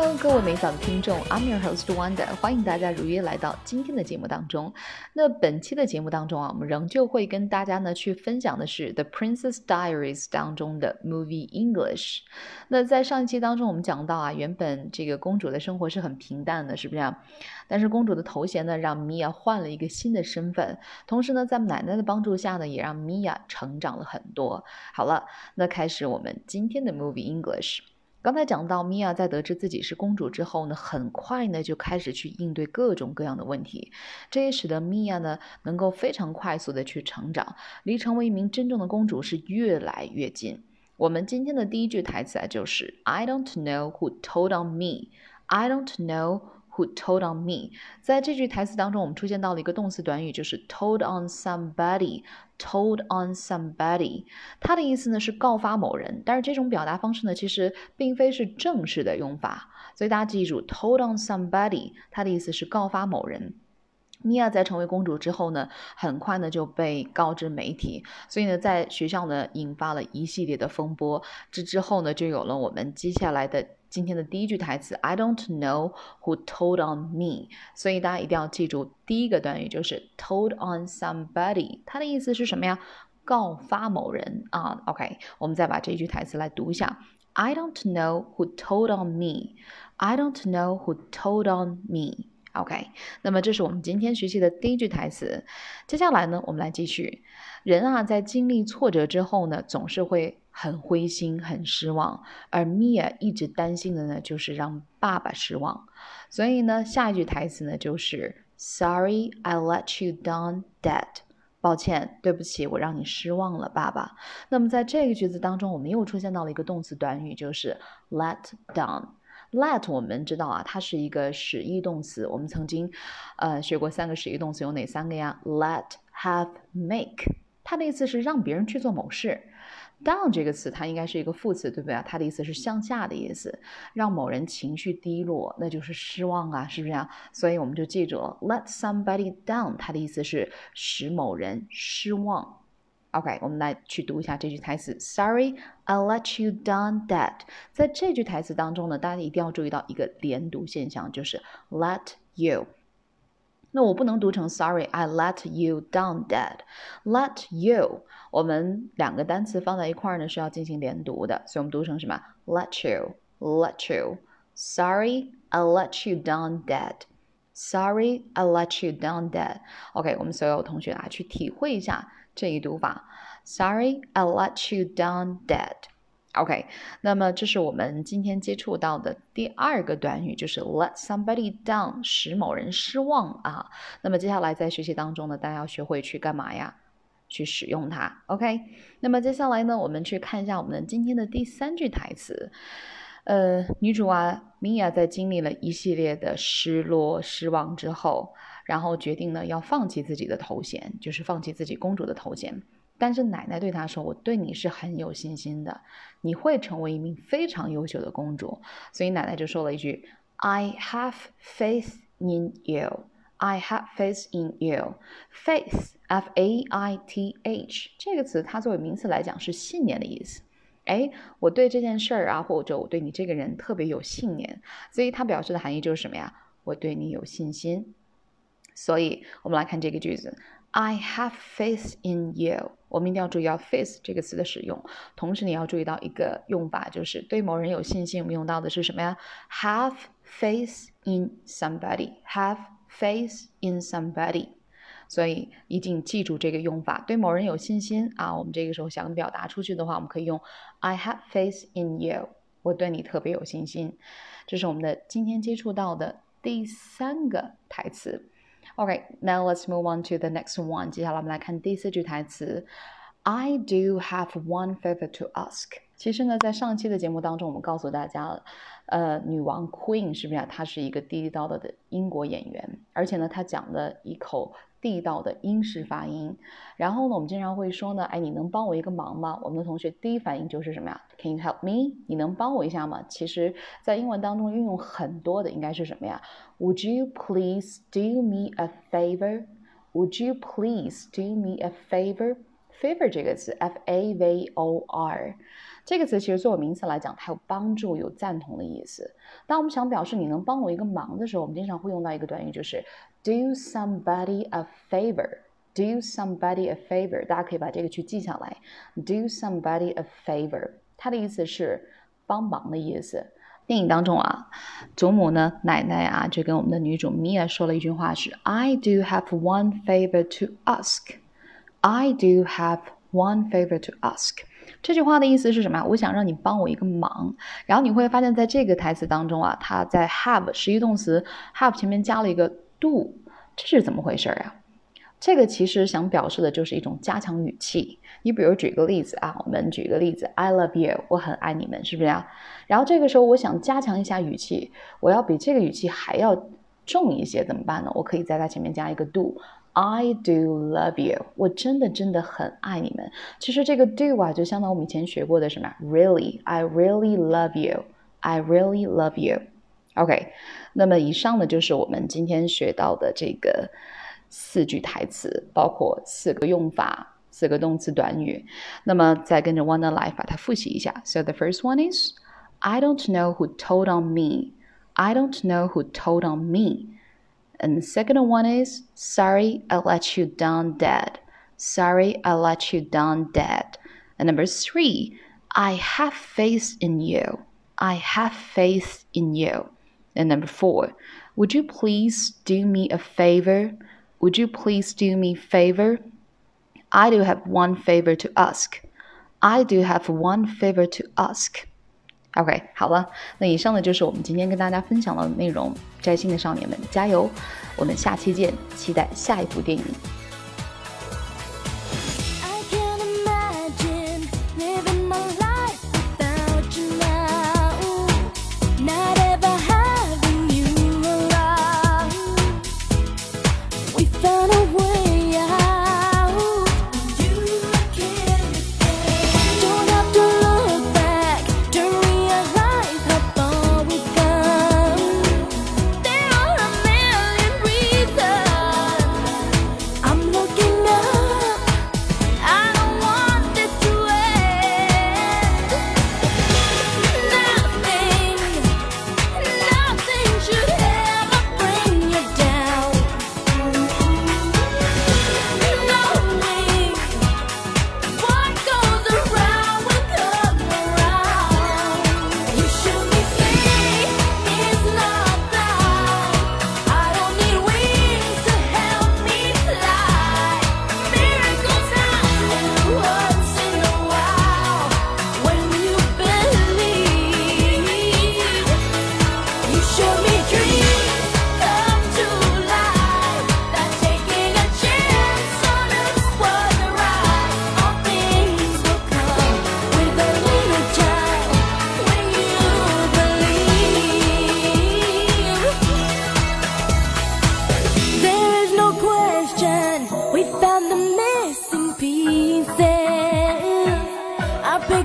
港的听众，I'm your host Wanda，欢迎大家如约来到今天的节目当中。那本期的节目当中啊，我们仍旧会跟大家呢去分享的是《The Princess Diaries》当中的 Movie English。那在上一期当中，我们讲到啊，原本这个公主的生活是很平淡的，是不是？但是公主的头衔呢，让米娅换了一个新的身份，同时呢，在奶奶的帮助下呢，也让米娅成长了很多。好了，那开始我们今天的 Movie English。刚才讲到，米娅在得知自己是公主之后呢，很快呢就开始去应对各种各样的问题，这也使得米娅呢能够非常快速的去成长，离成为一名真正的公主是越来越近。我们今天的第一句台词啊，就是 I don't know who told on me. I don't know. Who told on me？在这句台词当中，我们出现到了一个动词短语，就是 told on somebody。told on somebody，它的意思呢是告发某人，但是这种表达方式呢，其实并非是正式的用法。所以大家记住，told on somebody，它的意思是告发某人。米娅在成为公主之后呢，很快呢就被告知媒体，所以呢，在学校呢引发了一系列的风波。这之后呢，就有了我们接下来的今天的第一句台词：I don't know who told on me。所以大家一定要记住，第一个短语就是 told on somebody，它的意思是什么呀？告发某人啊。OK，我们再把这一句台词来读一下：I don't know who told on me。I don't know who told on me。OK，那么这是我们今天学习的第一句台词。接下来呢，我们来继续。人啊，在经历挫折之后呢，总是会很灰心、很失望。而 Mia 一直担心的呢，就是让爸爸失望。所以呢，下一句台词呢，就是 Sorry, I let you down, Dad。抱歉，对不起，我让你失望了，爸爸。那么在这个句子当中，我们又出现到了一个动词短语，就是 let down。Let 我们知道啊，它是一个使役动词。我们曾经，呃，学过三个使役动词，有哪三个呀？Let、have、make。它的意思是让别人去做某事。Down 这个词，它应该是一个副词，对不对啊？它的意思是向下的意思，让某人情绪低落，那就是失望啊，是不是啊？所以我们就记住了，Let somebody down，它的意思是使某人失望。OK，我们来去读一下这句台词。Sorry, I let you down, That。在这句台词当中呢，大家一定要注意到一个连读现象，就是 let you。那我不能读成 Sorry, I let you down, Dad。Let you，我们两个单词放在一块儿呢是要进行连读的，所以我们读成什么？Let you, let you。Sorry, I let you down, Dad。Sorry, I let you down, Dad。OK，我们所有同学啊，去体会一下。这一读法，Sorry, I let you down, Dad. OK，那么这是我们今天接触到的第二个短语，就是 let somebody down，使某人失望啊。那么接下来在学习当中呢，大家要学会去干嘛呀？去使用它。OK，那么接下来呢，我们去看一下我们今天的第三句台词。呃，女主啊，米娅在经历了一系列的失落、失望之后。然后决定呢要放弃自己的头衔，就是放弃自己公主的头衔。但是奶奶对她说：“我对你是很有信心的，你会成为一名非常优秀的公主。”所以奶奶就说了一句：“I have faith in you. I have faith in you. Faith, F-A-I-T-H 这个词，它作为名词来讲是信念的意思。哎，我对这件事儿啊，或者我对你这个人特别有信念，所以它表示的含义就是什么呀？我对你有信心。所以，我们来看这个句子：I have faith in you。我们一定要注意到 faith 这个词的使用，同时你要注意到一个用法，就是对某人有信心。我们用到的是什么呀？Have faith in somebody。Have faith in somebody。所以一定记住这个用法，对某人有信心啊。我们这个时候想表达出去的话，我们可以用 I have faith in you。我对你特别有信心。这是我们的今天接触到的第三个台词。Okay, now let's move on to the next one. 接下来我们来看第四句台词。I do have one favor to ask。其实呢，在上期的节目当中，我们告诉大家了，呃，女王 Queen 是不是啊？她是一个地地道道的英国演员，而且呢，她讲的一口。地道的英式发音，然后呢，我们经常会说呢，哎，你能帮我一个忙吗？我们的同学第一反应就是什么呀？Can you help me？你能帮我一下吗？其实，在英文当中运用很多的应该是什么呀？Would you please do me a favor？Would you please do me a favor？favor 这个词，f a v o r 这个词其实作为名词来讲，它有帮助、有赞同的意思。当我们想表示你能帮我一个忙的时候，我们经常会用到一个短语，就是 do somebody a favor。do somebody a favor，大家可以把这个去记下来。do somebody a favor，它的意思是帮忙的意思。电影当中啊，祖母呢，奶奶啊，就跟我们的女主 Mia 说了一句话是：“I do have one favor to ask. I do have one favor to ask。”这句话的意思是什么？我想让你帮我一个忙。然后你会发现在这个台词当中啊，它在 have 实义动词 have 前面加了一个 do，这是怎么回事啊？这个其实想表示的就是一种加强语气。你比如举个例子啊，我们举个例子，I love you，我很爱你们，是不是啊？然后这个时候我想加强一下语气，我要比这个语气还要重一些，怎么办呢？我可以在它前面加一个 do，I do love you，我真的真的很爱你们。其实这个 do 啊，就相当于我们以前学过的什么呀？Really，I really love you，I really love you。OK，那么以上呢就是我们今天学到的这个。四句台词，包括四个用法、四个动词短语。那么再跟着 Wanda 来把它复习一下。So the first one is I don't know who told on me. I don't know who told on me. And the second one is Sorry, I let you down dead. Sorry, I let you down dead. And number three, I have faith in you. I have faith in you. And number four, would you please do me a favor? Would you please do me favor? I do have one favor to ask. I do have one favor to ask. OK，好了，那以上呢就是我们今天跟大家分享的内容。摘星的少年们，加油！我们下期见，期待下一部电影。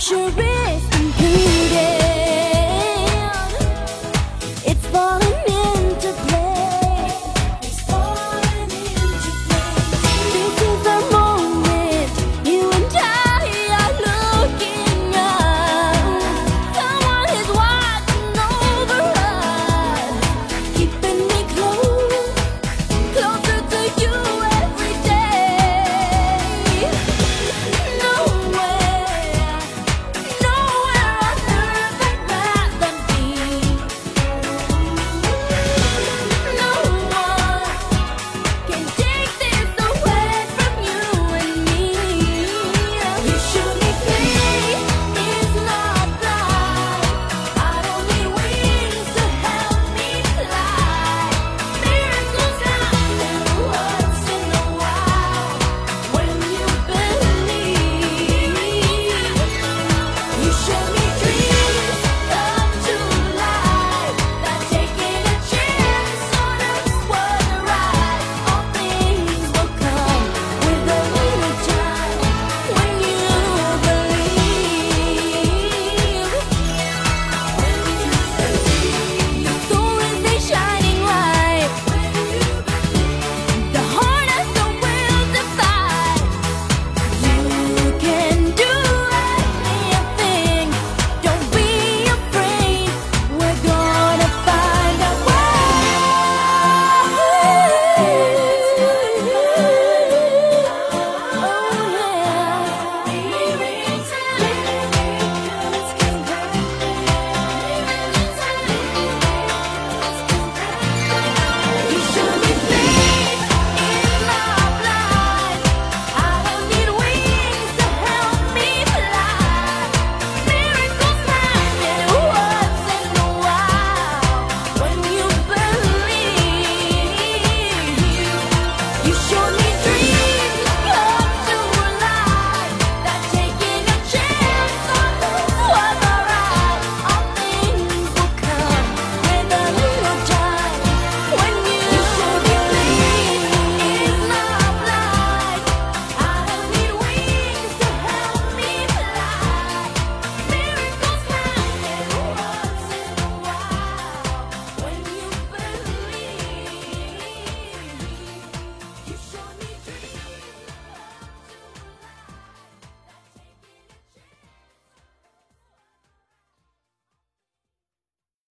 luxuries show